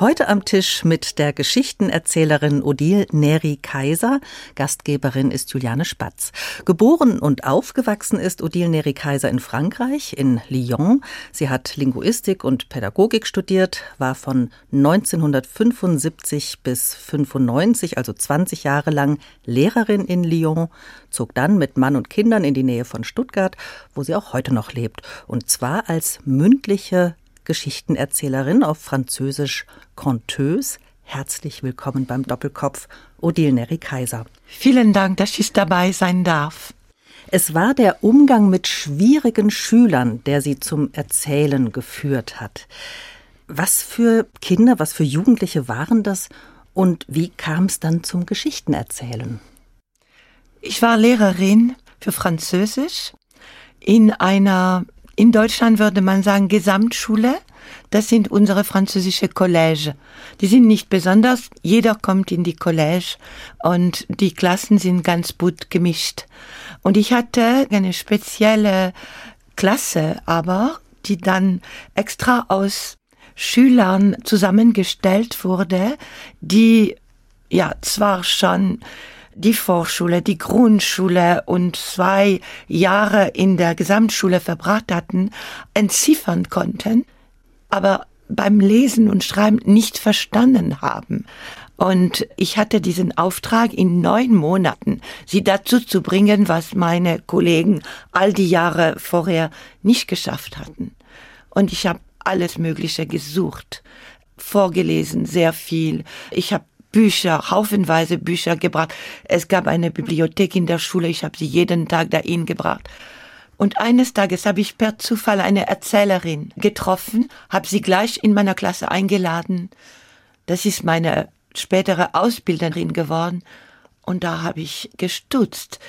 Heute am Tisch mit der Geschichtenerzählerin Odile Neri Kaiser. Gastgeberin ist Juliane Spatz. Geboren und aufgewachsen ist Odile Neri Kaiser in Frankreich, in Lyon. Sie hat Linguistik und Pädagogik studiert, war von 1975 bis 95, also 20 Jahre lang Lehrerin in Lyon, zog dann mit Mann und Kindern in die Nähe von Stuttgart, wo sie auch heute noch lebt. Und zwar als mündliche Geschichtenerzählerin auf Französisch Conteuse. Herzlich willkommen beim Doppelkopf, Odile Neri Kaiser. Vielen Dank, dass ich dabei sein darf. Es war der Umgang mit schwierigen Schülern, der sie zum Erzählen geführt hat. Was für Kinder, was für Jugendliche waren das und wie kam es dann zum Geschichtenerzählen? Ich war Lehrerin für Französisch in einer in Deutschland würde man sagen Gesamtschule. Das sind unsere französische Collège. Die sind nicht besonders. Jeder kommt in die Collège und die Klassen sind ganz bunt gemischt. Und ich hatte eine spezielle Klasse, aber die dann extra aus Schülern zusammengestellt wurde, die ja zwar schon die Vorschule, die Grundschule und zwei Jahre in der Gesamtschule verbracht hatten, entziffern konnten, aber beim Lesen und Schreiben nicht verstanden haben. Und ich hatte diesen Auftrag in neun Monaten, sie dazu zu bringen, was meine Kollegen all die Jahre vorher nicht geschafft hatten. Und ich habe alles Mögliche gesucht, vorgelesen, sehr viel. Ich habe Bücher, haufenweise Bücher gebracht. Es gab eine Bibliothek in der Schule, ich habe sie jeden Tag dahin gebracht. Und eines Tages habe ich per Zufall eine Erzählerin getroffen, habe sie gleich in meiner Klasse eingeladen. Das ist meine spätere Ausbilderin geworden. Und da habe ich gestutzt.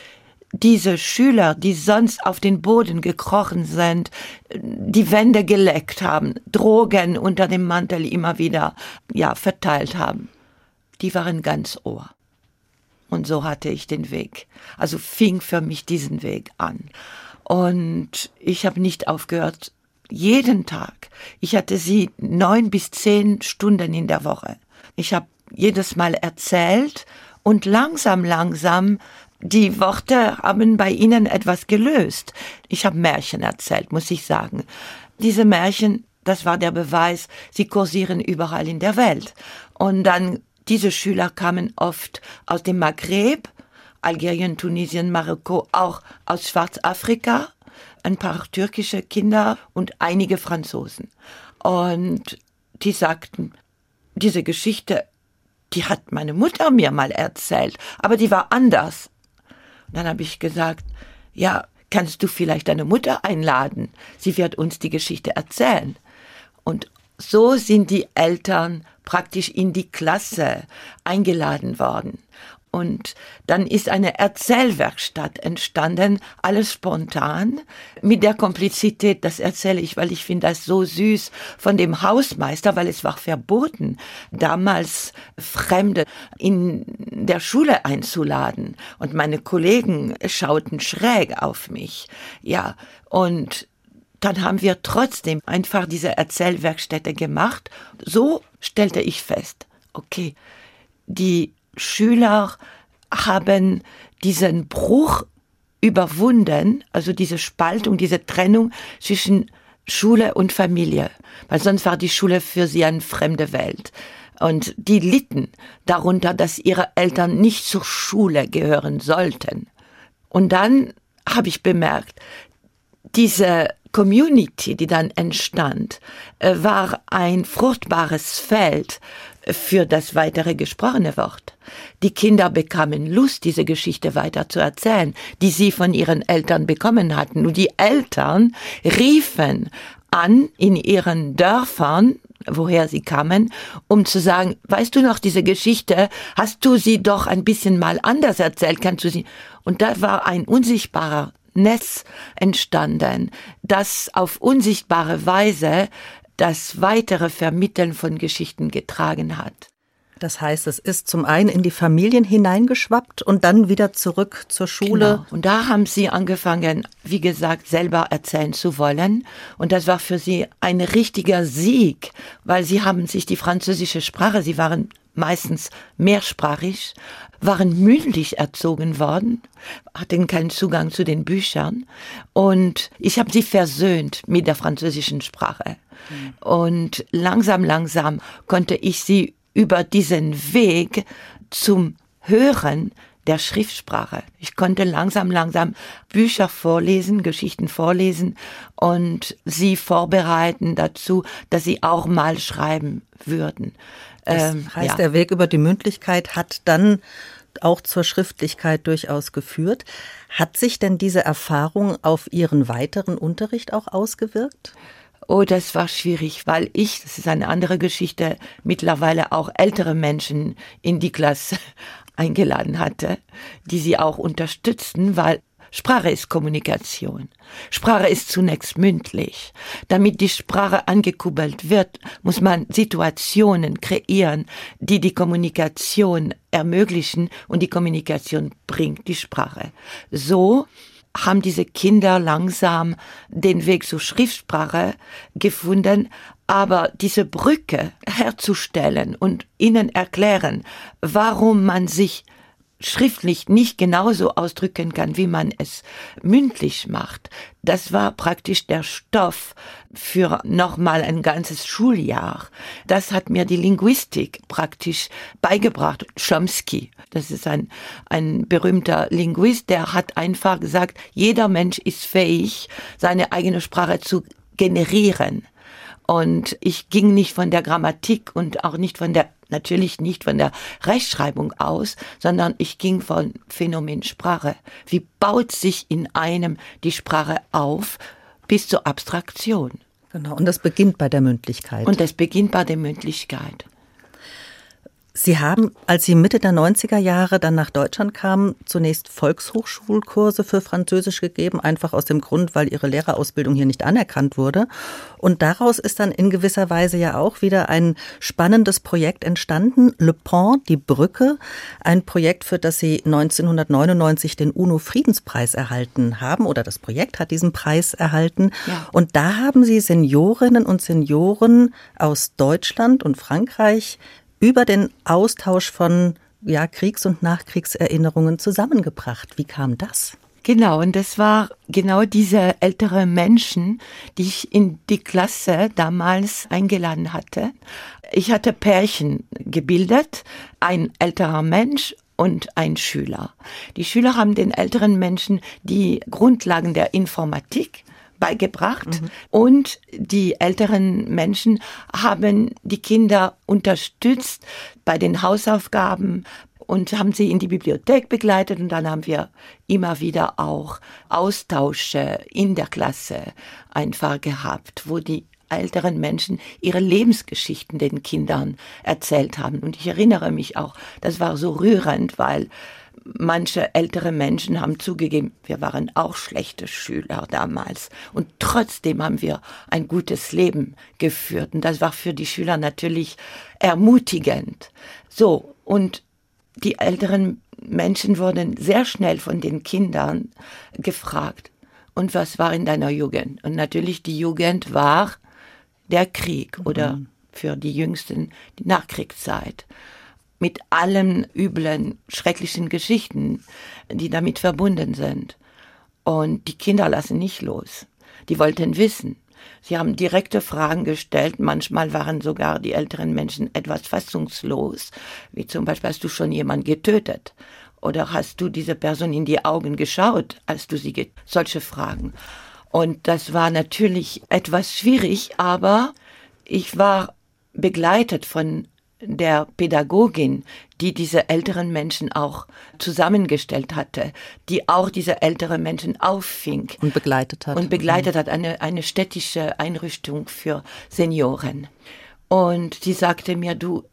Diese Schüler, die sonst auf den Boden gekrochen sind, die Wände geleckt haben, Drogen unter dem Mantel immer wieder, ja, verteilt haben die waren ganz Ohr. Und so hatte ich den Weg. Also fing für mich diesen Weg an. Und ich habe nicht aufgehört, jeden Tag. Ich hatte sie neun bis zehn Stunden in der Woche. Ich habe jedes Mal erzählt und langsam, langsam die Worte haben bei ihnen etwas gelöst. Ich habe Märchen erzählt, muss ich sagen. Diese Märchen, das war der Beweis, sie kursieren überall in der Welt. Und dann diese Schüler kamen oft aus dem Maghreb, Algerien, Tunesien, Marokko, auch aus Schwarzafrika, ein paar türkische Kinder und einige Franzosen. Und die sagten, diese Geschichte, die hat meine Mutter mir mal erzählt, aber die war anders. Und dann habe ich gesagt, ja, kannst du vielleicht deine Mutter einladen? Sie wird uns die Geschichte erzählen. Und so sind die Eltern praktisch in die Klasse eingeladen worden. Und dann ist eine Erzählwerkstatt entstanden, alles spontan, mit der Komplizität, das erzähle ich, weil ich finde das so süß von dem Hausmeister, weil es war verboten, damals Fremde in der Schule einzuladen. Und meine Kollegen schauten schräg auf mich. Ja, und dann haben wir trotzdem einfach diese Erzählwerkstätte gemacht. So stellte ich fest, okay, die Schüler haben diesen Bruch überwunden, also diese Spaltung, diese Trennung zwischen Schule und Familie, weil sonst war die Schule für sie eine fremde Welt. Und die litten darunter, dass ihre Eltern nicht zur Schule gehören sollten. Und dann habe ich bemerkt, diese Community, die dann entstand, äh, war ein fruchtbares Feld für das weitere gesprochene Wort. Die Kinder bekamen Lust, diese Geschichte weiter zu erzählen, die sie von ihren Eltern bekommen hatten. Und die Eltern riefen an in ihren Dörfern, woher sie kamen, um zu sagen, weißt du noch diese Geschichte, hast du sie doch ein bisschen mal anders erzählt, kannst du sie? Und da war ein unsichtbarer Netz entstanden, das auf unsichtbare Weise das weitere Vermitteln von Geschichten getragen hat. Das heißt, es ist zum einen in die Familien hineingeschwappt und dann wieder zurück zur Schule. Genau. Und da haben sie angefangen, wie gesagt, selber erzählen zu wollen. Und das war für sie ein richtiger Sieg, weil sie haben sich die französische Sprache, sie waren meistens mehrsprachig, waren mündlich erzogen worden, hatten keinen Zugang zu den Büchern. Und ich habe sie versöhnt mit der französischen Sprache. Und langsam, langsam konnte ich sie über diesen Weg zum Hören der Schriftsprache. Ich konnte langsam, langsam Bücher vorlesen, Geschichten vorlesen und sie vorbereiten dazu, dass sie auch mal schreiben würden. Das ähm, heißt, ja. der Weg über die Mündlichkeit hat dann auch zur Schriftlichkeit durchaus geführt. Hat sich denn diese Erfahrung auf Ihren weiteren Unterricht auch ausgewirkt? Oh, das war schwierig, weil ich, das ist eine andere Geschichte, mittlerweile auch ältere Menschen in die Klasse eingeladen hatte, die sie auch unterstützten, weil Sprache ist Kommunikation. Sprache ist zunächst mündlich. Damit die Sprache angekuppelt wird, muss man Situationen kreieren, die die Kommunikation ermöglichen und die Kommunikation bringt die Sprache. So haben diese Kinder langsam den Weg zur Schriftsprache gefunden, aber diese Brücke herzustellen und ihnen erklären, warum man sich schriftlich nicht genauso ausdrücken kann, wie man es mündlich macht. Das war praktisch der Stoff für nochmal ein ganzes Schuljahr. Das hat mir die Linguistik praktisch beigebracht. Chomsky, das ist ein, ein berühmter Linguist, der hat einfach gesagt, jeder Mensch ist fähig, seine eigene Sprache zu generieren. Und ich ging nicht von der Grammatik und auch nicht von der natürlich nicht von der Rechtschreibung aus, sondern ich ging von Phänomen Sprache. Wie baut sich in einem die Sprache auf bis zur Abstraktion? Genau, und das beginnt bei der Mündlichkeit. Und das beginnt bei der Mündlichkeit. Sie haben, als Sie Mitte der 90er Jahre dann nach Deutschland kamen, zunächst Volkshochschulkurse für Französisch gegeben, einfach aus dem Grund, weil Ihre Lehrerausbildung hier nicht anerkannt wurde. Und daraus ist dann in gewisser Weise ja auch wieder ein spannendes Projekt entstanden, Le Pont, die Brücke, ein Projekt, für das Sie 1999 den UNO-Friedenspreis erhalten haben, oder das Projekt hat diesen Preis erhalten. Ja. Und da haben Sie Seniorinnen und Senioren aus Deutschland und Frankreich über den Austausch von ja, Kriegs- und Nachkriegserinnerungen zusammengebracht. Wie kam das? Genau, und das war genau diese ältere Menschen, die ich in die Klasse damals eingeladen hatte. Ich hatte Pärchen gebildet, ein älterer Mensch und ein Schüler. Die Schüler haben den älteren Menschen die Grundlagen der Informatik beigebracht mhm. und die älteren Menschen haben die Kinder unterstützt bei den Hausaufgaben und haben sie in die Bibliothek begleitet und dann haben wir immer wieder auch Austausche in der Klasse einfach gehabt, wo die älteren Menschen ihre Lebensgeschichten den Kindern erzählt haben. Und ich erinnere mich auch, das war so rührend, weil manche ältere Menschen haben zugegeben, wir waren auch schlechte Schüler damals. Und trotzdem haben wir ein gutes Leben geführt. Und das war für die Schüler natürlich ermutigend. So, und die älteren Menschen wurden sehr schnell von den Kindern gefragt, und was war in deiner Jugend? Und natürlich die Jugend war der Krieg mhm. oder für die Jüngsten die Nachkriegszeit mit allen üblen, schrecklichen Geschichten, die damit verbunden sind. Und die Kinder lassen nicht los. Die wollten wissen. Sie haben direkte Fragen gestellt. Manchmal waren sogar die älteren Menschen etwas fassungslos, wie zum Beispiel, hast du schon jemanden getötet? Oder hast du diese Person in die Augen geschaut, als du sie, solche Fragen. Und das war natürlich etwas schwierig, aber ich war begleitet von der Pädagogin, die diese älteren Menschen auch zusammengestellt hatte, die auch diese älteren Menschen auffing. Und begleitet hat. Und begleitet mhm. hat, eine, eine städtische Einrichtung für Senioren. Und sie sagte mir, du,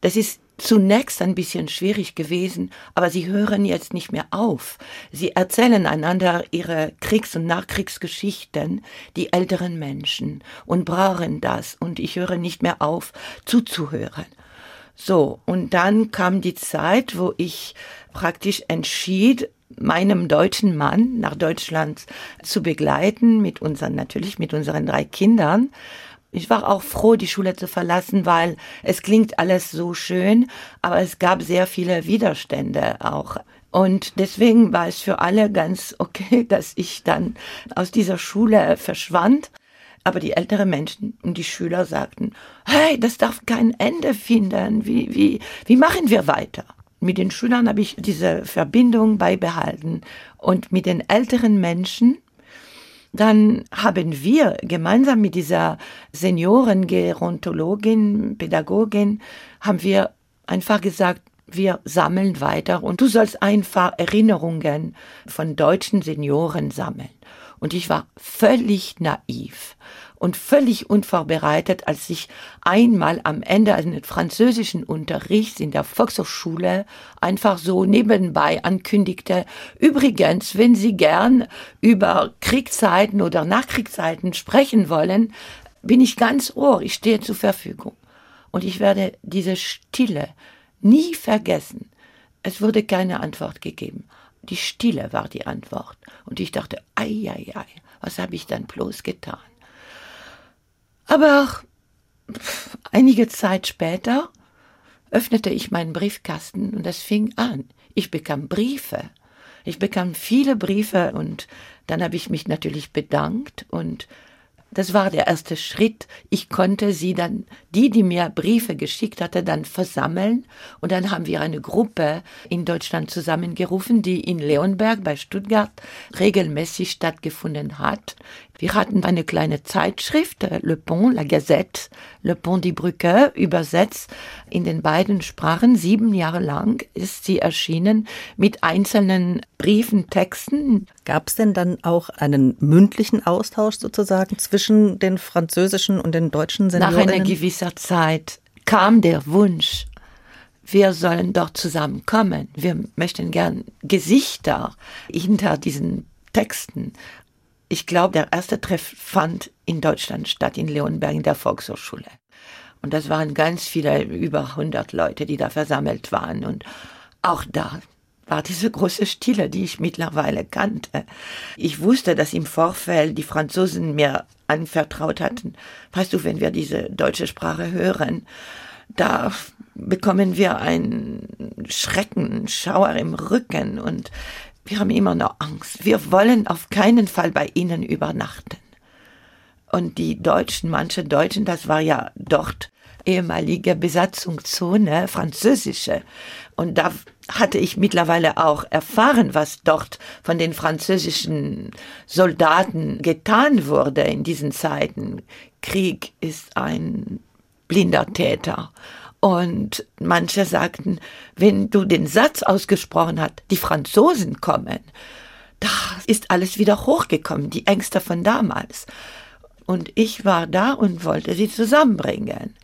das ist zunächst ein bisschen schwierig gewesen, aber sie hören jetzt nicht mehr auf. Sie erzählen einander ihre Kriegs- und Nachkriegsgeschichten, die älteren Menschen, und brauchen das, und ich höre nicht mehr auf, zuzuhören. So, und dann kam die Zeit, wo ich praktisch entschied, meinem deutschen Mann nach Deutschland zu begleiten, mit unseren, natürlich mit unseren drei Kindern. Ich war auch froh, die Schule zu verlassen, weil es klingt alles so schön, aber es gab sehr viele Widerstände auch. Und deswegen war es für alle ganz okay, dass ich dann aus dieser Schule verschwand. Aber die älteren Menschen und die Schüler sagten, hey, das darf kein Ende finden. Wie, wie, wie machen wir weiter? Mit den Schülern habe ich diese Verbindung beibehalten und mit den älteren Menschen. Dann haben wir gemeinsam mit dieser Seniorengerontologin, Pädagogin, haben wir einfach gesagt, wir sammeln weiter und du sollst einfach Erinnerungen von deutschen Senioren sammeln. Und ich war völlig naiv und völlig unvorbereitet, als ich einmal am Ende eines französischen Unterrichts in der Volkshochschule einfach so nebenbei ankündigte, übrigens, wenn Sie gern über Kriegszeiten oder Nachkriegszeiten sprechen wollen, bin ich ganz ohr, ich stehe zur Verfügung. Und ich werde diese Stille nie vergessen. Es wurde keine Antwort gegeben. Die Stille war die Antwort. Und ich dachte, ei, ei, ei, was habe ich dann bloß getan? Aber einige Zeit später öffnete ich meinen Briefkasten und es fing an. Ich bekam Briefe. Ich bekam viele Briefe und dann habe ich mich natürlich bedankt und das war der erste Schritt. Ich konnte sie dann, die, die mir Briefe geschickt hatte, dann versammeln. Und dann haben wir eine Gruppe in Deutschland zusammengerufen, die in Leonberg bei Stuttgart regelmäßig stattgefunden hat. Wir hatten eine kleine Zeitschrift, äh, Le Pont, La Gazette, Le Pont die Brücke, übersetzt in den beiden Sprachen. Sieben Jahre lang ist sie erschienen mit einzelnen Briefen, Texten. Gab es denn dann auch einen mündlichen Austausch sozusagen zwischen den französischen und den deutschen Seniorinnen? Nach einer gewisser Zeit kam der Wunsch, wir sollen dort zusammenkommen. Wir möchten gern Gesichter hinter diesen Texten ich glaube, der erste Treff fand in Deutschland statt, in Leonberg, in der Volkshochschule. Und das waren ganz viele, über 100 Leute, die da versammelt waren. Und auch da war diese große Stille, die ich mittlerweile kannte. Ich wusste, dass im Vorfeld die Franzosen mir anvertraut hatten. Weißt du, wenn wir diese deutsche Sprache hören, da bekommen wir einen Schrecken, Schauer im Rücken und wir haben immer noch Angst. Wir wollen auf keinen Fall bei ihnen übernachten. Und die Deutschen, manche Deutschen, das war ja dort ehemalige Besatzungszone, französische. Und da hatte ich mittlerweile auch erfahren, was dort von den französischen Soldaten getan wurde in diesen Zeiten. Krieg ist ein blinder Täter. Und manche sagten, wenn du den Satz ausgesprochen hast, die Franzosen kommen, da ist alles wieder hochgekommen, die Ängste von damals. Und ich war da und wollte sie zusammenbringen.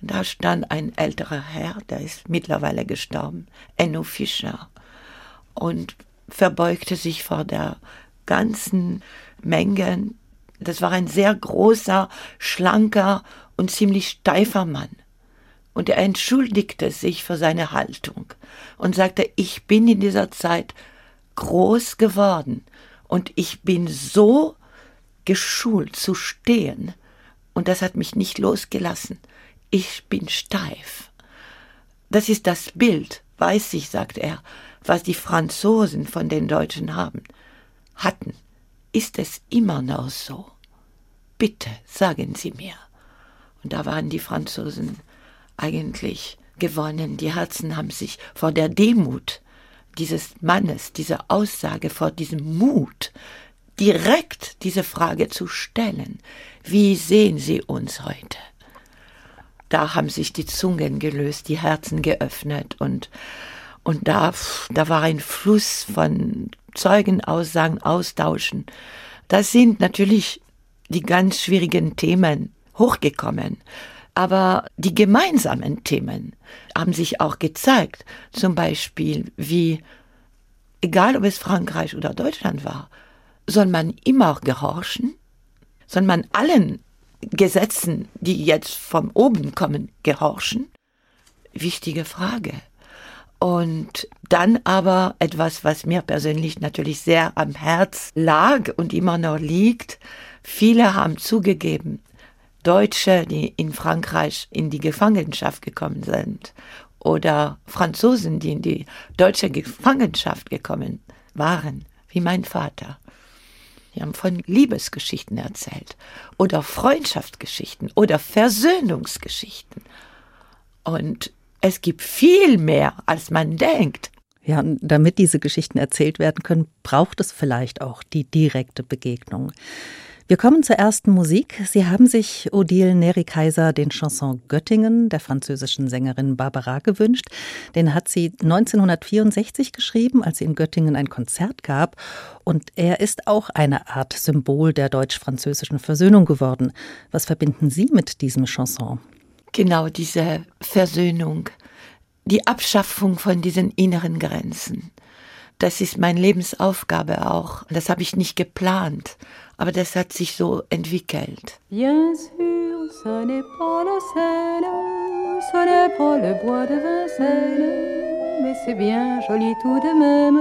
Und da stand ein älterer Herr, der ist mittlerweile gestorben, Enno Fischer, und verbeugte sich vor der ganzen Menge. Das war ein sehr großer, schlanker und ziemlich steifer Mann. Und er entschuldigte sich für seine Haltung und sagte, ich bin in dieser Zeit groß geworden und ich bin so geschult zu stehen und das hat mich nicht losgelassen. Ich bin steif. Das ist das Bild, weiß ich, sagt er, was die Franzosen von den Deutschen haben. Hatten. Ist es immer noch so? Bitte, sagen Sie mir. Und da waren die Franzosen eigentlich gewonnen. Die Herzen haben sich vor der Demut dieses Mannes, dieser Aussage, vor diesem Mut, direkt diese Frage zu stellen. Wie sehen Sie uns heute? Da haben sich die Zungen gelöst, die Herzen geöffnet und, und da, da war ein Fluss von Zeugenaussagen, Austauschen. Da sind natürlich die ganz schwierigen Themen hochgekommen. Aber die gemeinsamen Themen haben sich auch gezeigt. Zum Beispiel wie, egal ob es Frankreich oder Deutschland war, soll man immer gehorchen? Soll man allen Gesetzen, die jetzt von oben kommen, gehorchen? wichtige Frage. Und dann aber etwas, was mir persönlich natürlich sehr am Herz lag und immer noch liegt. Viele haben zugegeben, Deutsche, die in Frankreich in die Gefangenschaft gekommen sind oder Franzosen, die in die deutsche Gefangenschaft gekommen waren, wie mein Vater. Die haben von Liebesgeschichten erzählt oder Freundschaftsgeschichten oder Versöhnungsgeschichten. Und es gibt viel mehr, als man denkt. Ja, und damit diese Geschichten erzählt werden können, braucht es vielleicht auch die direkte Begegnung. Wir kommen zur ersten Musik. Sie haben sich Odile Neri-Kaiser den Chanson Göttingen der französischen Sängerin Barbara gewünscht. Den hat sie 1964 geschrieben, als sie in Göttingen ein Konzert gab. Und er ist auch eine Art Symbol der deutsch-französischen Versöhnung geworden. Was verbinden Sie mit diesem Chanson? Genau diese Versöhnung, die Abschaffung von diesen inneren Grenzen. Das ist meine Lebensaufgabe auch. Das habe ich nicht geplant, aber. Bien sûr, ce n'est pas la Seine, ce n'est pas le bois de Vincennes, mais c'est bien joli tout de même.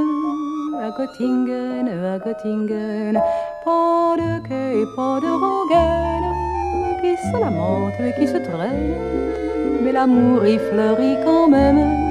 À Göttingen, à Göttingen, pas de quai, pas de rengaine qui se lamente et qui se traîne, mais l'amour y fleurit quand même.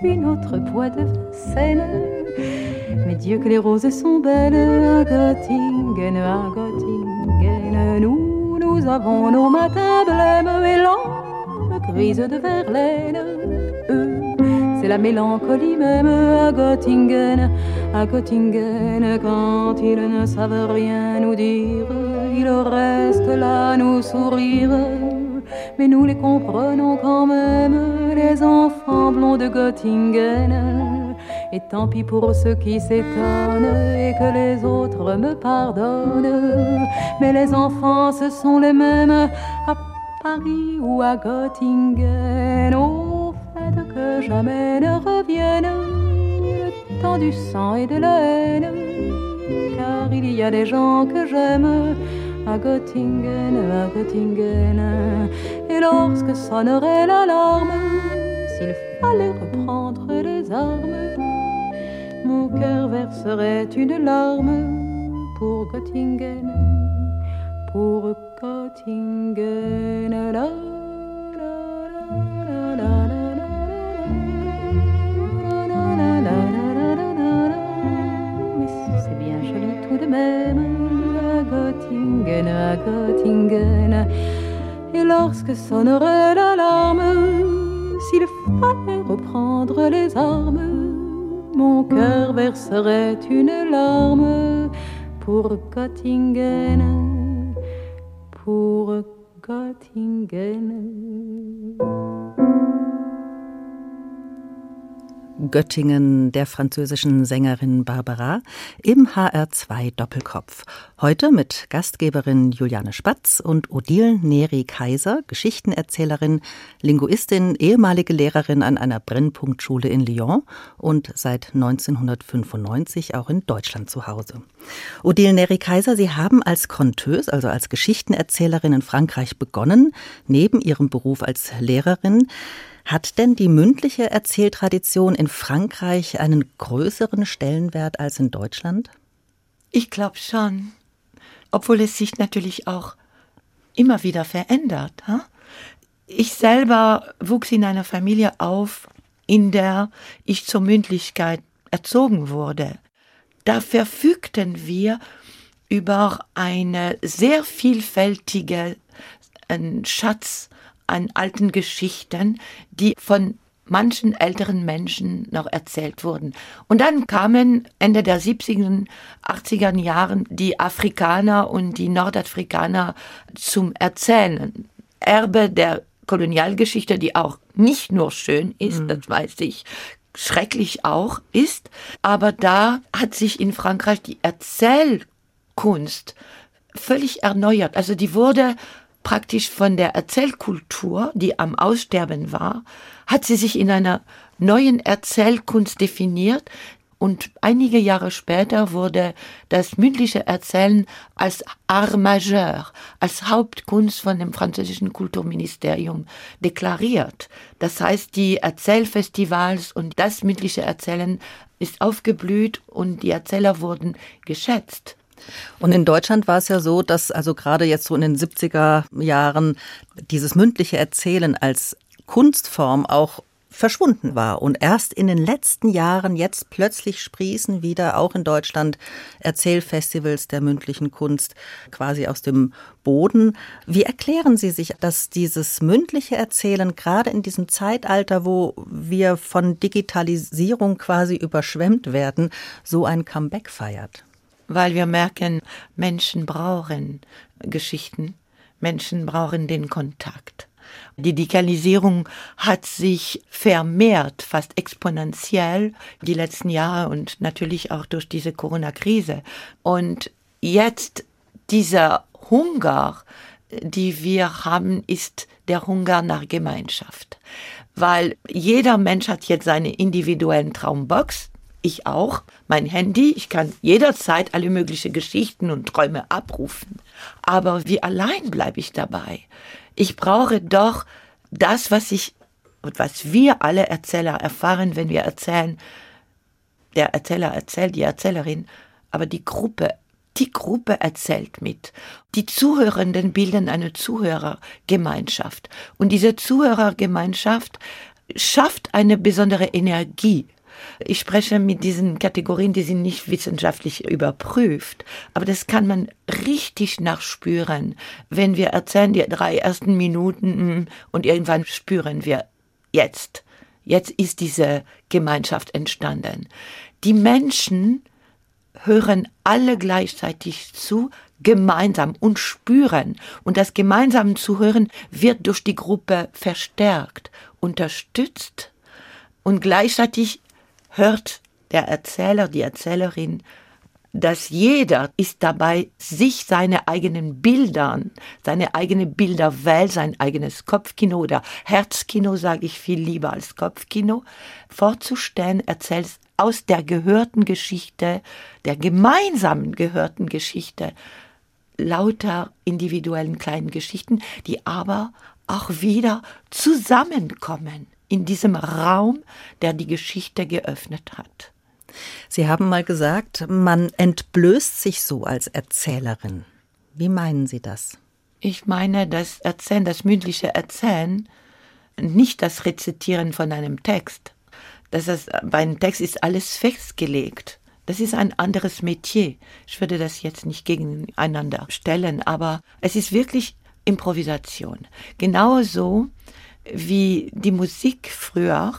puis notre poids de Seine. Mais Dieu que les roses sont belles à Göttingen, à Göttingen, nous, nous avons nos matins blêmes et lampes grises de Verlaine. C'est la mélancolie même à Göttingen, à Göttingen, quand ils ne savent rien nous dire, ils restent là nous sourire. Mais nous les comprenons quand même, les enfants blonds de Göttingen. Et tant pis pour ceux qui s'étonnent et que les autres me pardonnent. Mais les enfants, ce sont les mêmes à Paris ou à Göttingen. Au fait que jamais ne revienne le temps du sang et de la haine. Car il y a des gens que j'aime à Göttingen, à Göttingen. Lorsque sonnerait l'alarme, s'il fallait reprendre les armes, mon cœur verserait une larme pour Göttingen, pour Göttingen. La, la, la, même à Göttingen, à. Lorsque sonnerait l'alarme, s'il fallait reprendre les armes, mon cœur verserait une larme pour Göttingen, pour Göttingen. Göttingen der französischen Sängerin Barbara im HR2 Doppelkopf. Heute mit Gastgeberin Juliane Spatz und Odile Neri Kaiser, Geschichtenerzählerin, Linguistin, ehemalige Lehrerin an einer Brennpunktschule in Lyon und seit 1995 auch in Deutschland zu Hause. Odile Neri Kaiser, Sie haben als Conteuse, also als Geschichtenerzählerin in Frankreich begonnen, neben Ihrem Beruf als Lehrerin. Hat denn die mündliche Erzähltradition in Frankreich einen größeren Stellenwert als in Deutschland? Ich glaube schon. Obwohl es sich natürlich auch immer wieder verändert. Ha? Ich selber wuchs in einer Familie auf, in der ich zur Mündlichkeit erzogen wurde. Da verfügten wir über eine sehr vielfältige Schatz an alten Geschichten, die von manchen älteren Menschen noch erzählt wurden. Und dann kamen Ende der 70er, 80er Jahren die Afrikaner und die Nordafrikaner zum Erzählen. Erbe der Kolonialgeschichte, die auch nicht nur schön ist, mhm. das weiß ich, schrecklich auch ist, aber da hat sich in Frankreich die Erzählkunst völlig erneuert. Also die wurde praktisch von der Erzählkultur, die am Aussterben war, hat sie sich in einer neuen Erzählkunst definiert, und einige Jahre später wurde das mündliche Erzählen als Art majeur, als Hauptkunst von dem französischen Kulturministerium deklariert. Das heißt, die Erzählfestivals und das mündliche Erzählen ist aufgeblüht und die Erzähler wurden geschätzt. Und in Deutschland war es ja so, dass also gerade jetzt so in den 70er Jahren dieses mündliche Erzählen als Kunstform auch verschwunden war. Und erst in den letzten Jahren jetzt plötzlich sprießen wieder auch in Deutschland Erzählfestivals der mündlichen Kunst quasi aus dem Boden. Wie erklären Sie sich, dass dieses mündliche Erzählen gerade in diesem Zeitalter, wo wir von Digitalisierung quasi überschwemmt werden, so ein Comeback feiert? Weil wir merken, Menschen brauchen Geschichten, Menschen brauchen den Kontakt. Die Digitalisierung hat sich vermehrt, fast exponentiell die letzten Jahre und natürlich auch durch diese Corona-Krise. Und jetzt dieser Hunger, die wir haben, ist der Hunger nach Gemeinschaft. Weil jeder Mensch hat jetzt seine individuellen Traumbox. Ich auch. Mein Handy. Ich kann jederzeit alle möglichen Geschichten und Träume abrufen. Aber wie allein bleibe ich dabei? Ich brauche doch das, was ich und was wir alle Erzähler erfahren, wenn wir erzählen. Der Erzähler erzählt, die Erzählerin, aber die Gruppe, die Gruppe erzählt mit. Die Zuhörenden bilden eine Zuhörergemeinschaft. Und diese Zuhörergemeinschaft schafft eine besondere Energie. Ich spreche mit diesen Kategorien, die sind nicht wissenschaftlich überprüft, aber das kann man richtig nachspüren, wenn wir erzählen die drei ersten Minuten mm, und irgendwann spüren wir jetzt. Jetzt ist diese Gemeinschaft entstanden. Die Menschen hören alle gleichzeitig zu, gemeinsam und spüren. Und das gemeinsame Zuhören wird durch die Gruppe verstärkt, unterstützt und gleichzeitig hört der Erzähler, die Erzählerin, dass jeder ist dabei, sich seine eigenen Bildern, seine eigene Bilderwelt, sein eigenes Kopfkino oder Herzkino, sage ich viel lieber als Kopfkino, vorzustellen, erzählt aus der gehörten Geschichte, der gemeinsamen gehörten Geschichte, lauter individuellen kleinen Geschichten, die aber auch wieder zusammenkommen in diesem Raum, der die Geschichte geöffnet hat. Sie haben mal gesagt, man entblößt sich so als Erzählerin. Wie meinen Sie das? Ich meine das Erzählen, das mündliche Erzählen, nicht das Rezitieren von einem Text. Das ist, bei einem Text ist alles festgelegt. Das ist ein anderes Metier. Ich würde das jetzt nicht gegeneinander stellen, aber es ist wirklich Improvisation. Genauso wie die Musik früher,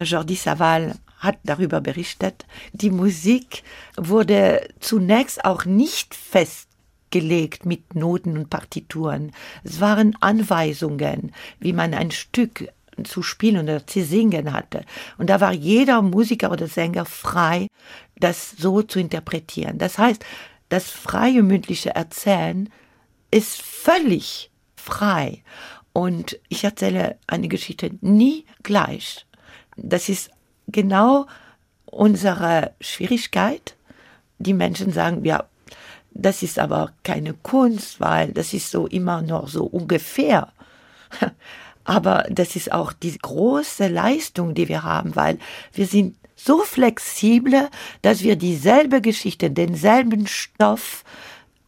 Jordi Saval hat darüber berichtet, die Musik wurde zunächst auch nicht festgelegt mit Noten und Partituren. Es waren Anweisungen, wie man ein Stück zu spielen oder zu singen hatte. Und da war jeder Musiker oder Sänger frei, das so zu interpretieren. Das heißt, das freie mündliche Erzählen ist völlig frei. Und ich erzähle eine Geschichte nie gleich. Das ist genau unsere Schwierigkeit. Die Menschen sagen, ja, das ist aber keine Kunst, weil das ist so immer noch so ungefähr. Aber das ist auch die große Leistung, die wir haben, weil wir sind so flexibel, dass wir dieselbe Geschichte, denselben Stoff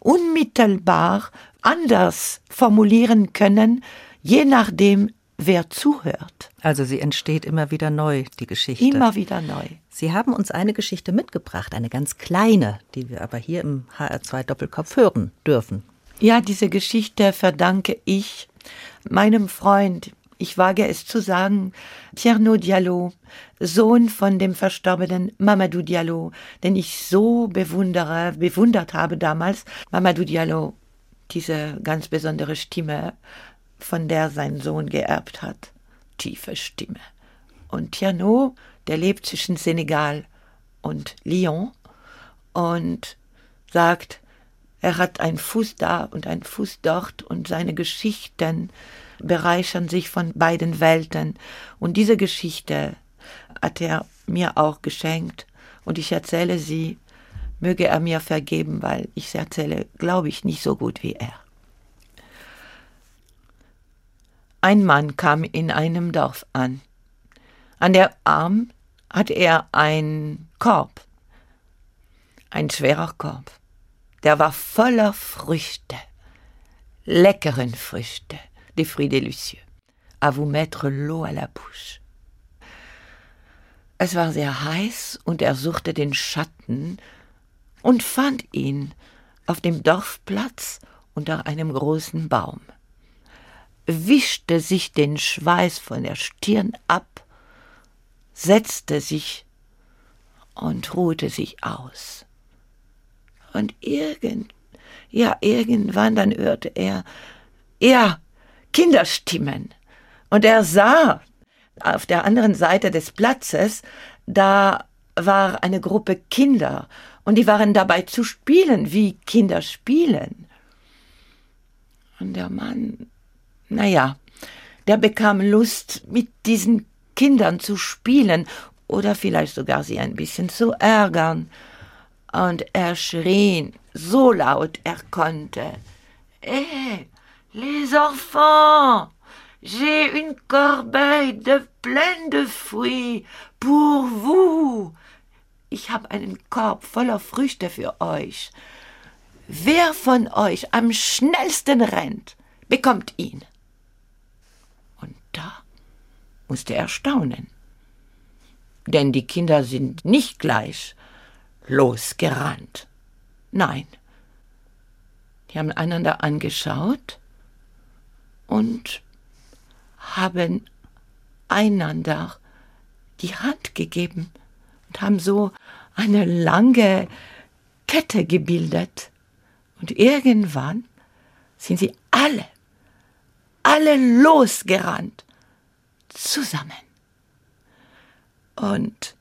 unmittelbar anders formulieren können, je nachdem, wer zuhört. Also sie entsteht immer wieder neu, die Geschichte. Immer wieder neu. Sie haben uns eine Geschichte mitgebracht, eine ganz kleine, die wir aber hier im HR2 Doppelkopf hören dürfen. Ja, diese Geschichte verdanke ich meinem Freund, ich wage es zu sagen, Tierno Diallo, Sohn von dem verstorbenen Mamadou Diallo, den ich so bewundere, bewundert habe damals. Mamadou Diallo, diese ganz besondere Stimme, von der sein Sohn geerbt hat. tiefe Stimme. Und Tiano, der lebt zwischen Senegal und Lyon und sagt, er hat einen Fuß da und einen Fuß dort und seine Geschichten bereichern sich von beiden Welten. Und diese Geschichte hat er mir auch geschenkt und ich erzähle sie, möge er mir vergeben, weil ich sie erzähle, glaube ich, nicht so gut wie er. Ein Mann kam in einem Dorf an. An der Arm hatte er einen Korb, ein schwerer Korb. Der war voller Früchte, leckeren Früchte, des fruits délicieux, à vous mettre l'eau à la bouche. Es war sehr heiß und er suchte den Schatten und fand ihn auf dem Dorfplatz unter einem großen Baum, wischte sich den Schweiß von der Stirn ab, setzte sich und ruhte sich aus. Und irgend, ja, irgendwann dann hörte er, ja, Kinderstimmen. Und er sah auf der anderen Seite des Platzes, da war eine Gruppe Kinder und die waren dabei zu spielen, wie Kinder spielen. Und der Mann, naja, der bekam Lust, mit diesen Kindern zu spielen oder vielleicht sogar sie ein bisschen zu ärgern. Und er schrie so laut er konnte. Eh, les enfants! J'ai une corbeille de pleine de fruits pour vous. Ich habe einen Korb voller Früchte für euch. Wer von euch am schnellsten rennt, bekommt ihn. Und da musste er staunen. Denn die Kinder sind nicht gleich losgerannt. Nein. Die haben einander angeschaut und haben einander die Hand gegeben und haben so eine lange Kette gebildet. Und irgendwann sind sie alle, alle losgerannt, zusammen und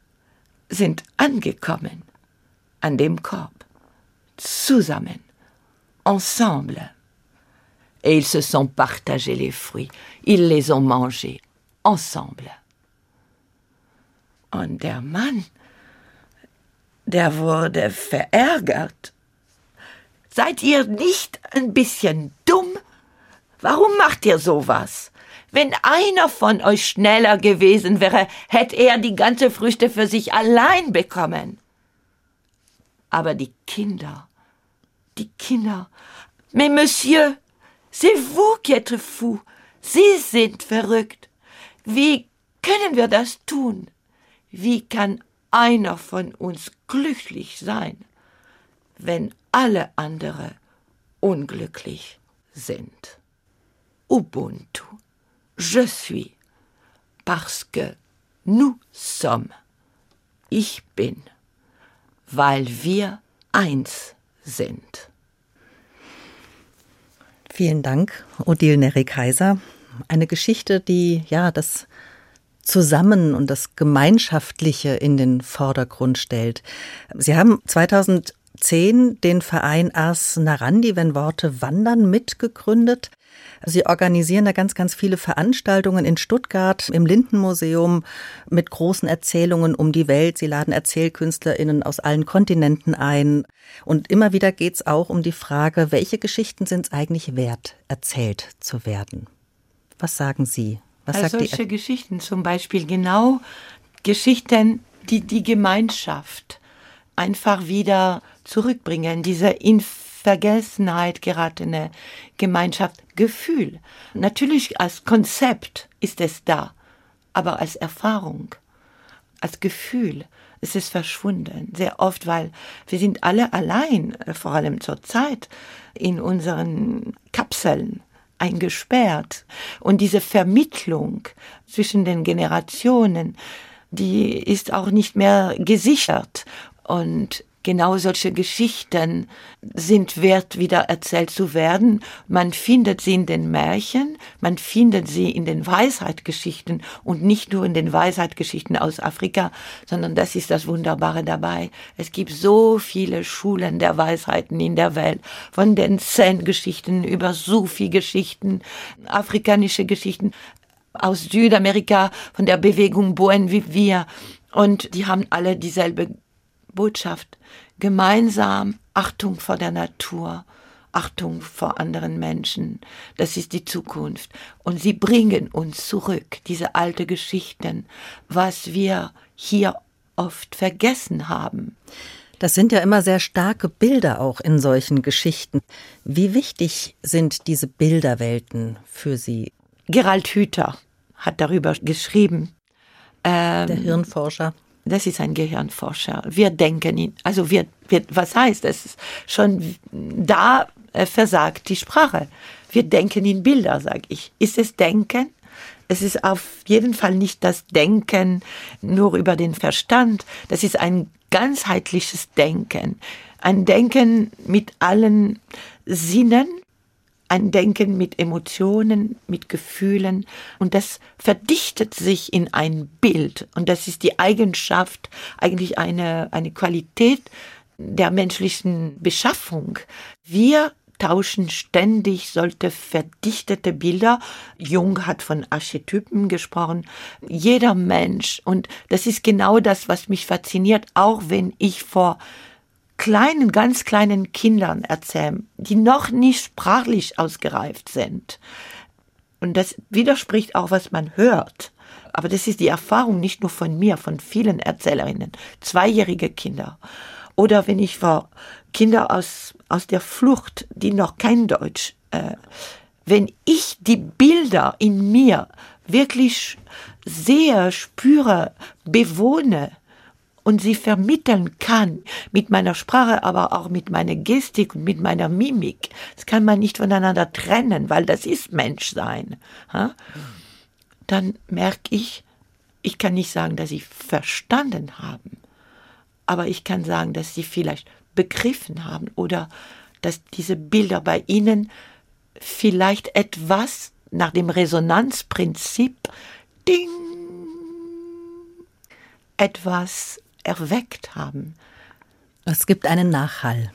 sind angekommen an dem Korb, zusammen, ensemble et ils se sont partagés les fruits. Ils les ont mangés ensemble. Und der Mann, der wurde verärgert. Seid ihr nicht ein bisschen dumm? Warum macht ihr sowas? Wenn einer von euch schneller gewesen wäre, hätte er die ganze Früchte für sich allein bekommen. Aber die Kinder, die Kinder, mais Monsieur, C'est vous qui êtes fou. Sie sind verrückt. Wie können wir das tun? Wie kann einer von uns glücklich sein, wenn alle andere unglücklich sind? Ubuntu. Je suis. Parce que nous sommes. Ich bin. Weil wir eins sind. Vielen Dank, Odile Neri-Kaiser. Eine Geschichte, die ja das Zusammen und das Gemeinschaftliche in den Vordergrund stellt. Sie haben 2010 den Verein Ars Narandi, wenn Worte wandern, mitgegründet. Sie organisieren da ganz, ganz viele Veranstaltungen in Stuttgart, im Lindenmuseum mit großen Erzählungen um die Welt. Sie laden ErzählkünstlerInnen aus allen Kontinenten ein. Und immer wieder geht es auch um die Frage, welche Geschichten sind es eigentlich wert, erzählt zu werden? Was sagen Sie? Was also solche Geschichten zum Beispiel genau Geschichten, die die Gemeinschaft einfach wieder zurückbringen, diese Inf Vergessenheit geratene Gemeinschaft, Gefühl. Natürlich als Konzept ist es da, aber als Erfahrung, als Gefühl ist es verschwunden. Sehr oft, weil wir sind alle allein, äh, vor allem zur Zeit, in unseren Kapseln eingesperrt. Und diese Vermittlung zwischen den Generationen, die ist auch nicht mehr gesichert. Und genau solche Geschichten sind wert, wieder erzählt zu werden. Man findet sie in den Märchen, man findet sie in den Weisheitgeschichten und nicht nur in den Weisheitgeschichten aus Afrika, sondern das ist das Wunderbare dabei. Es gibt so viele Schulen der Weisheiten in der Welt, von den Zen-Geschichten über Sufi-Geschichten, afrikanische Geschichten aus Südamerika, von der Bewegung Buen Vivir. Und die haben alle dieselbe Botschaft. Gemeinsam Achtung vor der Natur, Achtung vor anderen Menschen. Das ist die Zukunft. Und sie bringen uns zurück, diese alte Geschichten, was wir hier oft vergessen haben. Das sind ja immer sehr starke Bilder auch in solchen Geschichten. Wie wichtig sind diese Bilderwelten für Sie? Gerald Hüther hat darüber geschrieben. Ähm, Der Hirnforscher. Das ist ein Gehirnforscher. Wir denken ihn, also wir, wir was heißt das? Schon da äh, versagt die Sprache. Wir denken in Bilder, sag ich. Ist es Denken? Es ist auf jeden Fall nicht das Denken nur über den Verstand. Das ist ein ganzheitliches Denken. Ein Denken mit allen Sinnen ein Denken mit Emotionen, mit Gefühlen und das verdichtet sich in ein Bild und das ist die Eigenschaft, eigentlich eine, eine Qualität der menschlichen Beschaffung. Wir tauschen ständig solche verdichtete Bilder. Jung hat von Archetypen gesprochen. Jeder Mensch. Und das ist genau das, was mich fasziniert, auch wenn ich vor kleinen, ganz kleinen Kindern erzählen, die noch nicht sprachlich ausgereift sind. Und das widerspricht auch, was man hört. Aber das ist die Erfahrung nicht nur von mir, von vielen Erzählerinnen. Zweijährige Kinder. Oder wenn ich vor Kinder aus, aus der Flucht, die noch kein Deutsch, äh, wenn ich die Bilder in mir wirklich sehe, spüre, bewohne, und sie vermitteln kann mit meiner Sprache, aber auch mit meiner Gestik und mit meiner Mimik. Das kann man nicht voneinander trennen, weil das ist Menschsein. Dann merke ich, ich kann nicht sagen, dass sie verstanden haben, aber ich kann sagen, dass sie vielleicht begriffen haben oder dass diese Bilder bei ihnen vielleicht etwas nach dem Resonanzprinzip ding etwas erweckt haben. Es gibt einen Nachhall.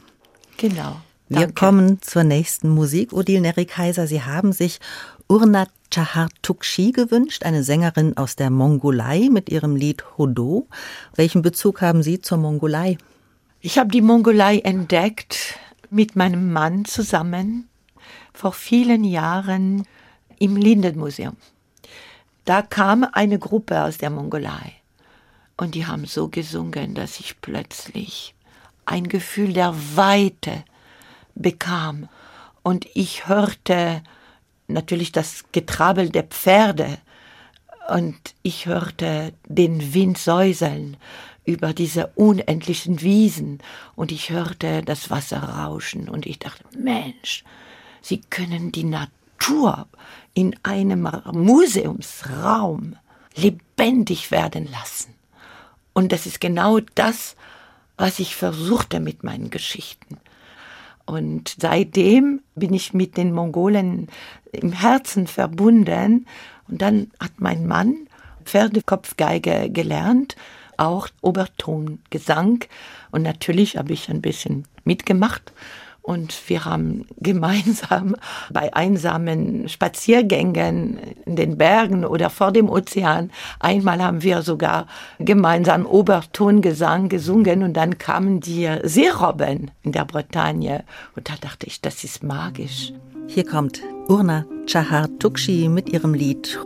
Genau. Wir danke. kommen zur nächsten Musik. Odile Neri-Kaiser, Sie haben sich Urna Chahartukshi gewünscht, eine Sängerin aus der Mongolei mit ihrem Lied Hodo. Welchen Bezug haben Sie zur Mongolei? Ich habe die Mongolei entdeckt mit meinem Mann zusammen vor vielen Jahren im Lindenmuseum. Da kam eine Gruppe aus der Mongolei. Und die haben so gesungen, dass ich plötzlich ein Gefühl der Weite bekam. Und ich hörte natürlich das Getrabbel der Pferde und ich hörte den Wind säuseln über diese unendlichen Wiesen und ich hörte das Wasser rauschen und ich dachte, Mensch, Sie können die Natur in einem Museumsraum lebendig werden lassen. Und das ist genau das, was ich versuchte mit meinen Geschichten. Und seitdem bin ich mit den Mongolen im Herzen verbunden. Und dann hat mein Mann Pferdekopfgeige gelernt, auch Obertongesang. Und natürlich habe ich ein bisschen mitgemacht. Und wir haben gemeinsam bei einsamen Spaziergängen in den Bergen oder vor dem Ozean, einmal haben wir sogar gemeinsam Obertongesang gesungen und dann kamen die Seerobben in der Bretagne. Und da dachte ich, das ist magisch. Hier kommt Urna Chahar Tukshi mit ihrem Lied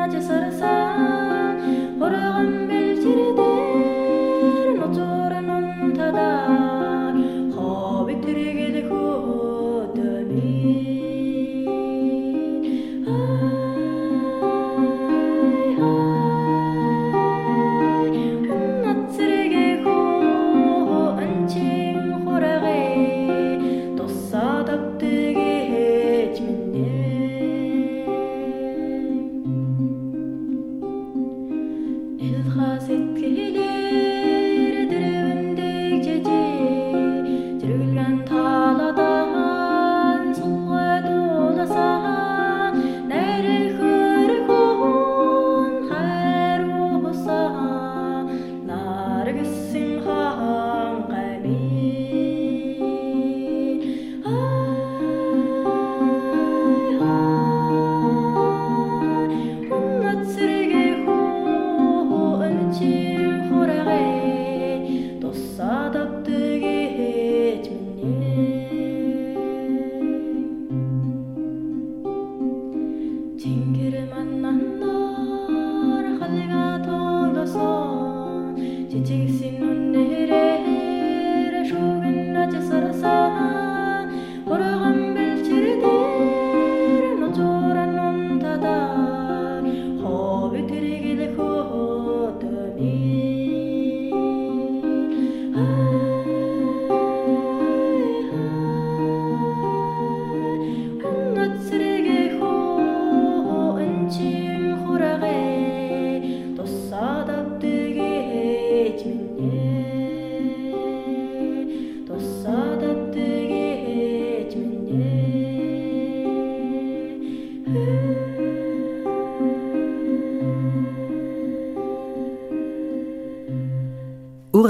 Nacho Sarasate.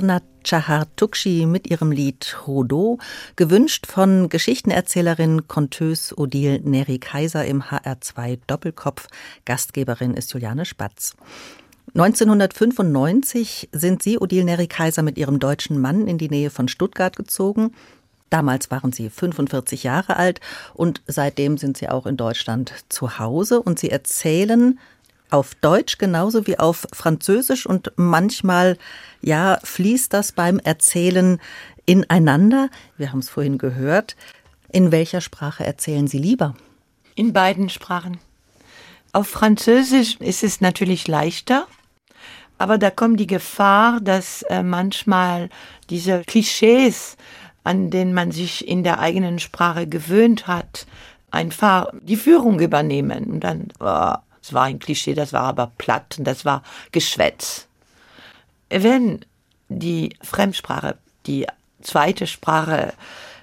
Purna Chahar-Tukshi mit ihrem Lied Rodo, gewünscht von Geschichtenerzählerin Conteuse Odile Neri Kaiser im HR2 Doppelkopf. Gastgeberin ist Juliane Spatz. 1995 sind Sie, Odile Neri Kaiser, mit Ihrem deutschen Mann in die Nähe von Stuttgart gezogen. Damals waren Sie 45 Jahre alt und seitdem sind Sie auch in Deutschland zu Hause und Sie erzählen auf Deutsch genauso wie auf Französisch und manchmal, ja, fließt das beim Erzählen ineinander. Wir haben es vorhin gehört. In welcher Sprache erzählen Sie lieber? In beiden Sprachen. Auf Französisch ist es natürlich leichter, aber da kommt die Gefahr, dass äh, manchmal diese Klischees, an denen man sich in der eigenen Sprache gewöhnt hat, einfach die Führung übernehmen und dann oh, war ein Klischee, das war aber platt und das war Geschwätz. Wenn die Fremdsprache, die zweite Sprache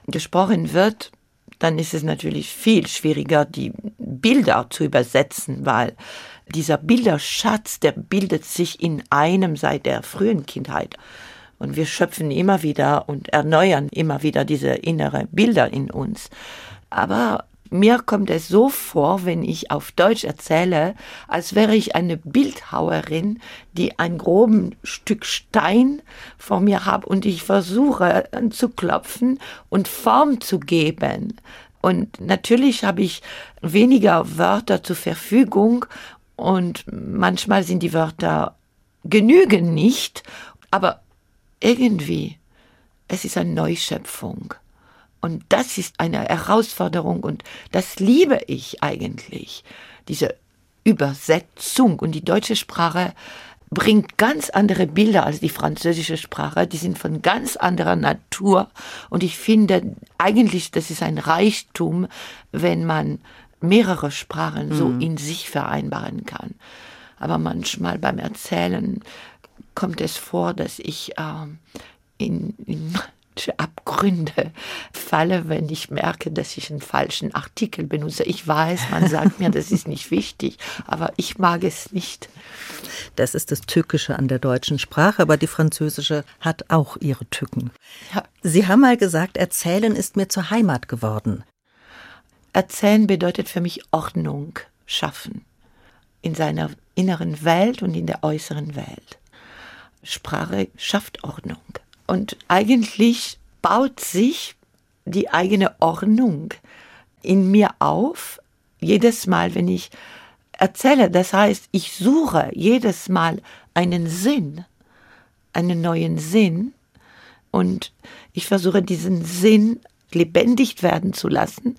gesprochen wird, dann ist es natürlich viel schwieriger, die Bilder zu übersetzen, weil dieser Bilderschatz, der bildet sich in einem seit der frühen Kindheit. Und wir schöpfen immer wieder und erneuern immer wieder diese innere Bilder in uns. Aber mir kommt es so vor, wenn ich auf Deutsch erzähle, als wäre ich eine Bildhauerin, die ein groben Stück Stein vor mir habe und ich versuche zu klopfen und Form zu geben. Und natürlich habe ich weniger Wörter zur Verfügung und manchmal sind die Wörter genügen nicht, aber irgendwie, es ist eine Neuschöpfung. Und das ist eine Herausforderung und das liebe ich eigentlich, diese Übersetzung. Und die deutsche Sprache bringt ganz andere Bilder als die französische Sprache. Die sind von ganz anderer Natur. Und ich finde eigentlich, das ist ein Reichtum, wenn man mehrere Sprachen so mhm. in sich vereinbaren kann. Aber manchmal beim Erzählen kommt es vor, dass ich äh, in, in Abgründe falle, wenn ich merke, dass ich einen falschen Artikel benutze. Ich weiß, man sagt mir, das ist nicht wichtig, aber ich mag es nicht. Das ist das Tückische an der deutschen Sprache, aber die französische hat auch ihre Tücken. Ja. Sie haben mal gesagt, Erzählen ist mir zur Heimat geworden. Erzählen bedeutet für mich Ordnung schaffen in seiner inneren Welt und in der äußeren Welt. Sprache schafft Ordnung. Und eigentlich baut sich die eigene Ordnung in mir auf, jedes Mal, wenn ich erzähle. Das heißt, ich suche jedes Mal einen Sinn, einen neuen Sinn und ich versuche diesen Sinn lebendig werden zu lassen.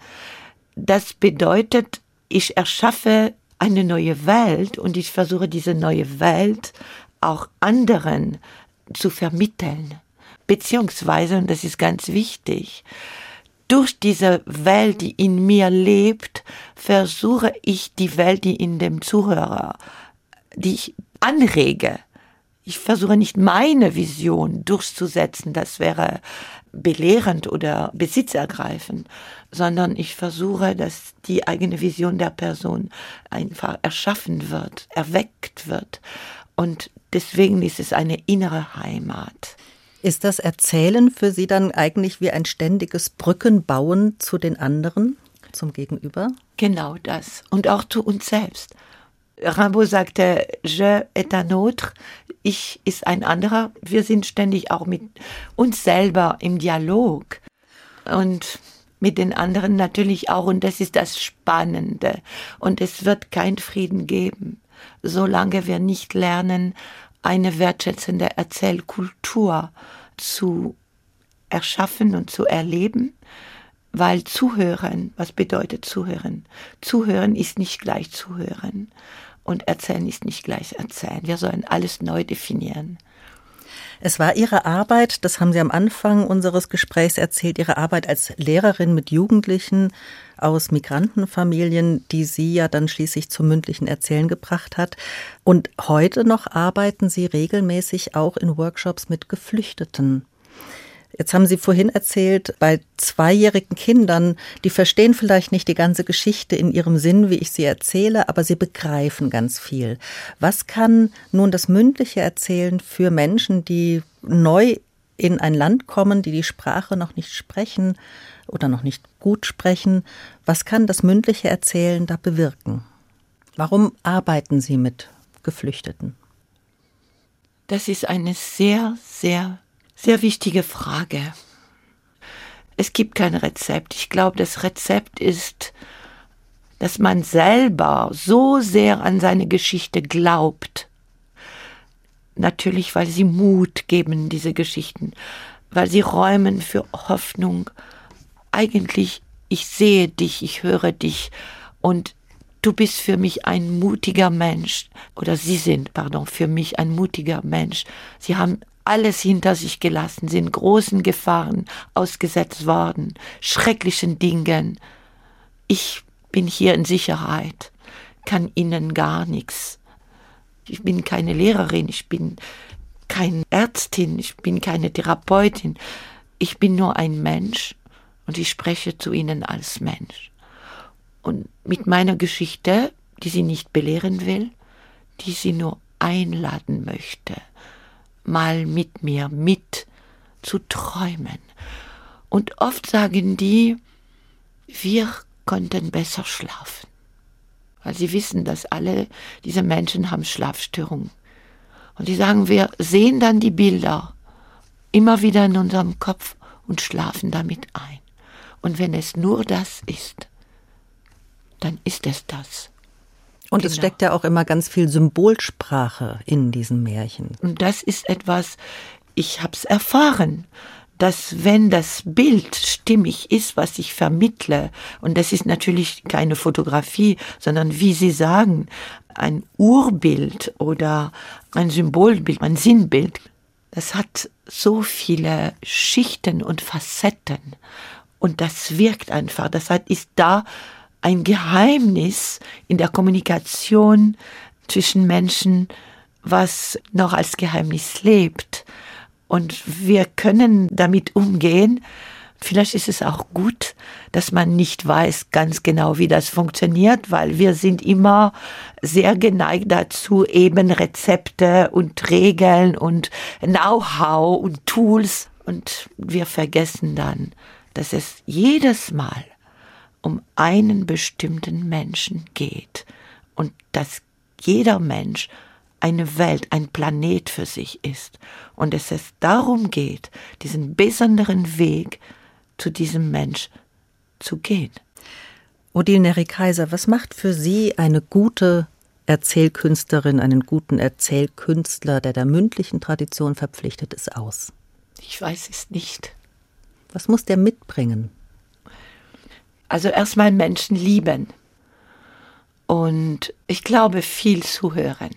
Das bedeutet, ich erschaffe eine neue Welt und ich versuche diese neue Welt auch anderen zu vermitteln beziehungsweise, und das ist ganz wichtig, durch diese Welt, die in mir lebt, versuche ich die Welt, die in dem Zuhörer, die ich anrege. Ich versuche nicht meine Vision durchzusetzen, das wäre belehrend oder besitzergreifend, sondern ich versuche, dass die eigene Vision der Person einfach erschaffen wird, erweckt wird. Und deswegen ist es eine innere Heimat. Ist das Erzählen für Sie dann eigentlich wie ein ständiges Brückenbauen zu den anderen, zum Gegenüber? Genau das. Und auch zu uns selbst. Rimbaud sagte, je est un autre, ich ist ein anderer. Wir sind ständig auch mit uns selber im Dialog und mit den anderen natürlich auch. Und das ist das Spannende. Und es wird kein Frieden geben, solange wir nicht lernen, eine wertschätzende Erzählkultur zu erschaffen und zu erleben, weil zuhören, was bedeutet zuhören? Zuhören ist nicht gleich zuhören und erzählen ist nicht gleich erzählen. Wir sollen alles neu definieren. Es war Ihre Arbeit, das haben Sie am Anfang unseres Gesprächs erzählt, Ihre Arbeit als Lehrerin mit Jugendlichen aus Migrantenfamilien, die Sie ja dann schließlich zum mündlichen Erzählen gebracht hat. Und heute noch arbeiten Sie regelmäßig auch in Workshops mit Geflüchteten. Jetzt haben Sie vorhin erzählt, bei zweijährigen Kindern, die verstehen vielleicht nicht die ganze Geschichte in ihrem Sinn, wie ich sie erzähle, aber sie begreifen ganz viel. Was kann nun das mündliche Erzählen für Menschen, die neu in ein Land kommen, die die Sprache noch nicht sprechen oder noch nicht gut sprechen, was kann das mündliche Erzählen da bewirken? Warum arbeiten Sie mit Geflüchteten? Das ist eine sehr, sehr sehr wichtige Frage. Es gibt kein Rezept. Ich glaube, das Rezept ist, dass man selber so sehr an seine Geschichte glaubt. Natürlich, weil sie Mut geben, diese Geschichten, weil sie räumen für Hoffnung. Eigentlich, ich sehe dich, ich höre dich und du bist für mich ein mutiger Mensch. Oder sie sind, pardon, für mich ein mutiger Mensch. Sie haben alles hinter sich gelassen, sind großen Gefahren ausgesetzt worden, schrecklichen Dingen. Ich bin hier in Sicherheit, kann ihnen gar nichts. Ich bin keine Lehrerin, ich bin keine Ärztin, ich bin keine Therapeutin. Ich bin nur ein Mensch und ich spreche zu ihnen als Mensch. Und mit meiner Geschichte, die sie nicht belehren will, die sie nur einladen möchte, mal mit mir mit zu träumen. Und oft sagen die, wir konnten besser schlafen. Weil sie wissen, dass alle diese Menschen haben Schlafstörungen. Und die sagen, wir sehen dann die Bilder immer wieder in unserem Kopf und schlafen damit ein. Und wenn es nur das ist, dann ist es das. Und genau. es steckt ja auch immer ganz viel Symbolsprache in diesen Märchen. Und das ist etwas, ich habe es erfahren, dass wenn das Bild stimmig ist, was ich vermittle, und das ist natürlich keine Fotografie, sondern wie Sie sagen, ein Urbild oder ein Symbolbild, ein Sinnbild, das hat so viele Schichten und Facetten. Und das wirkt einfach. Das heißt, ist da ein Geheimnis in der Kommunikation zwischen Menschen, was noch als Geheimnis lebt. Und wir können damit umgehen. Vielleicht ist es auch gut, dass man nicht weiß ganz genau, wie das funktioniert, weil wir sind immer sehr geneigt dazu, eben Rezepte und Regeln und Know-how und Tools. Und wir vergessen dann, dass es jedes Mal um einen bestimmten Menschen geht und dass jeder Mensch eine Welt, ein Planet für sich ist und dass es darum geht, diesen besonderen Weg zu diesem Mensch zu gehen. Odile Neri-Kaiser, was macht für Sie eine gute Erzählkünstlerin, einen guten Erzählkünstler, der der mündlichen Tradition verpflichtet ist, aus? Ich weiß es nicht. Was muss der mitbringen? Also erstmal Menschen lieben. Und ich glaube, viel zuhören.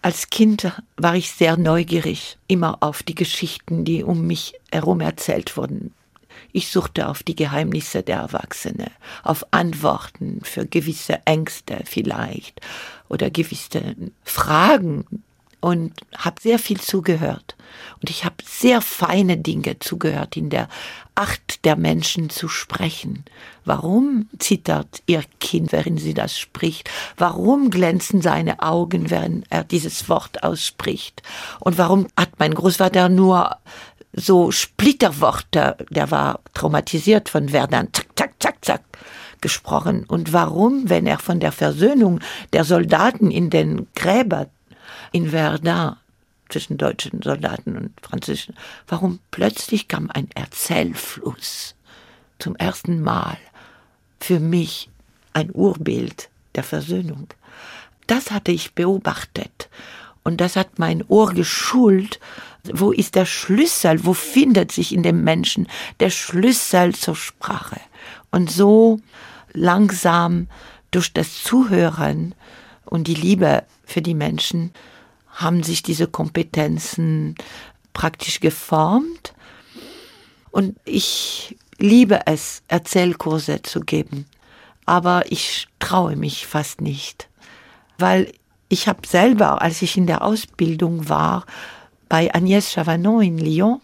Als Kind war ich sehr neugierig, immer auf die Geschichten, die um mich herum erzählt wurden. Ich suchte auf die Geheimnisse der Erwachsenen, auf Antworten für gewisse Ängste vielleicht oder gewisse Fragen, und habe sehr viel zugehört. Und ich habe sehr feine Dinge zugehört, in der Art der Menschen zu sprechen. Warum zittert ihr Kind, während sie das spricht? Warum glänzen seine Augen, während er dieses Wort ausspricht? Und warum hat mein Großvater nur so Splitterworte, der war traumatisiert von Verdun, zack, zack, zack, zack, gesprochen. Und warum, wenn er von der Versöhnung der Soldaten in den Gräbern in Verdun zwischen deutschen Soldaten und französischen, warum plötzlich kam ein Erzählfluss zum ersten Mal für mich ein Urbild der Versöhnung. Das hatte ich beobachtet und das hat mein Ohr geschult. Wo ist der Schlüssel? Wo findet sich in dem Menschen der Schlüssel zur Sprache? Und so langsam durch das Zuhören und die Liebe für die Menschen haben sich diese Kompetenzen praktisch geformt. Und ich liebe es, Erzählkurse zu geben. Aber ich traue mich fast nicht, weil ich habe selber, als ich in der Ausbildung war, bei Agnès Chavanon in Lyon,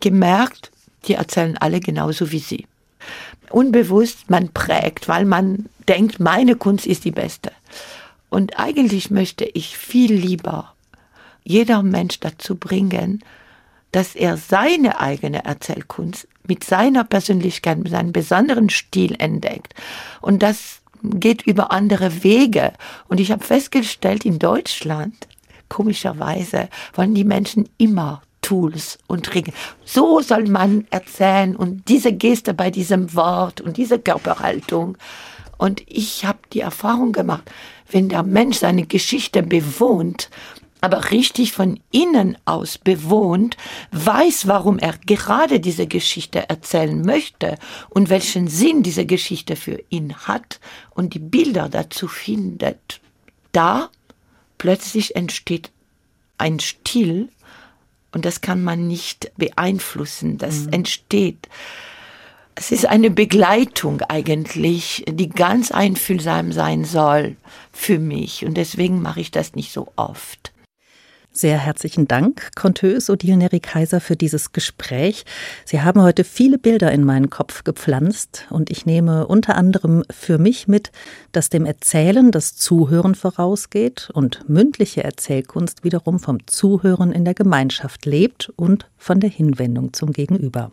gemerkt, die erzählen alle genauso wie sie. Unbewusst, man prägt, weil man denkt, meine Kunst ist die beste. Und eigentlich möchte ich viel lieber jeder Mensch dazu bringen, dass er seine eigene Erzählkunst mit seiner Persönlichkeit, mit seinem besonderen Stil entdeckt. Und das geht über andere Wege. Und ich habe festgestellt, in Deutschland, komischerweise, wollen die Menschen immer Tools und Regeln. So soll man erzählen und diese Geste bei diesem Wort und diese Körperhaltung. Und ich habe die Erfahrung gemacht, wenn der Mensch seine Geschichte bewohnt, aber richtig von innen aus bewohnt, weiß, warum er gerade diese Geschichte erzählen möchte und welchen Sinn diese Geschichte für ihn hat und die Bilder dazu findet, da plötzlich entsteht ein Stil und das kann man nicht beeinflussen, das mhm. entsteht. Es ist eine Begleitung eigentlich, die ganz einfühlsam sein soll für mich. Und deswegen mache ich das nicht so oft. Sehr herzlichen Dank, Conteuse Odile Neri Kaiser, für dieses Gespräch. Sie haben heute viele Bilder in meinen Kopf gepflanzt und ich nehme unter anderem für mich mit, dass dem Erzählen das Zuhören vorausgeht und mündliche Erzählkunst wiederum vom Zuhören in der Gemeinschaft lebt und von der Hinwendung zum Gegenüber.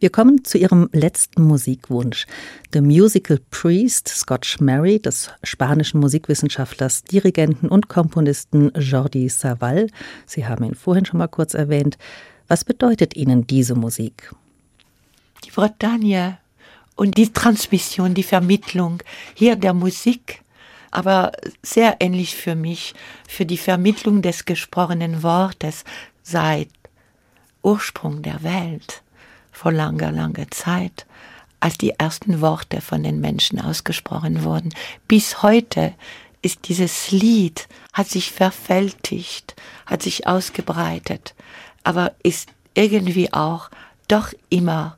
Wir kommen zu ihrem letzten Musikwunsch. The Musical Priest Scotch Mary des spanischen Musikwissenschaftlers, Dirigenten und Komponisten Jordi Savall. Sie haben ihn vorhin schon mal kurz erwähnt. Was bedeutet Ihnen diese Musik? Die Bretagne und die Transmission, die Vermittlung hier der Musik, aber sehr ähnlich für mich, für die Vermittlung des gesprochenen Wortes seit Ursprung der Welt vor langer, langer Zeit, als die ersten Worte von den Menschen ausgesprochen wurden. Bis heute ist dieses Lied, hat sich verfältigt, hat sich ausgebreitet, aber ist irgendwie auch doch immer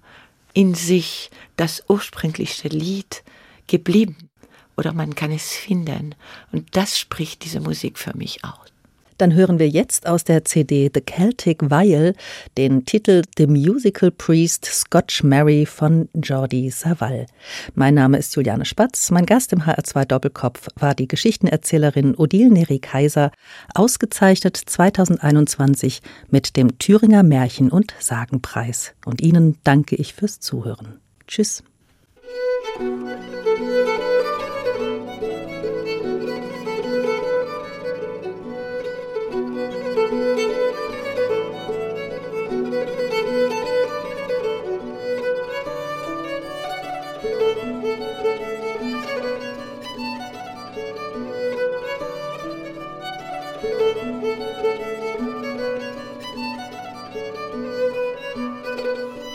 in sich das ursprünglichste Lied geblieben. Oder man kann es finden. Und das spricht diese Musik für mich aus. Dann hören wir jetzt aus der CD The Celtic Vial den Titel The Musical Priest Scotch Mary von Jordi Savall. Mein Name ist Juliane Spatz. Mein Gast im HR2 Doppelkopf war die Geschichtenerzählerin Odile Neri Kaiser, ausgezeichnet 2021 mit dem Thüringer Märchen- und Sagenpreis. Und Ihnen danke ich fürs Zuhören. Tschüss. thank you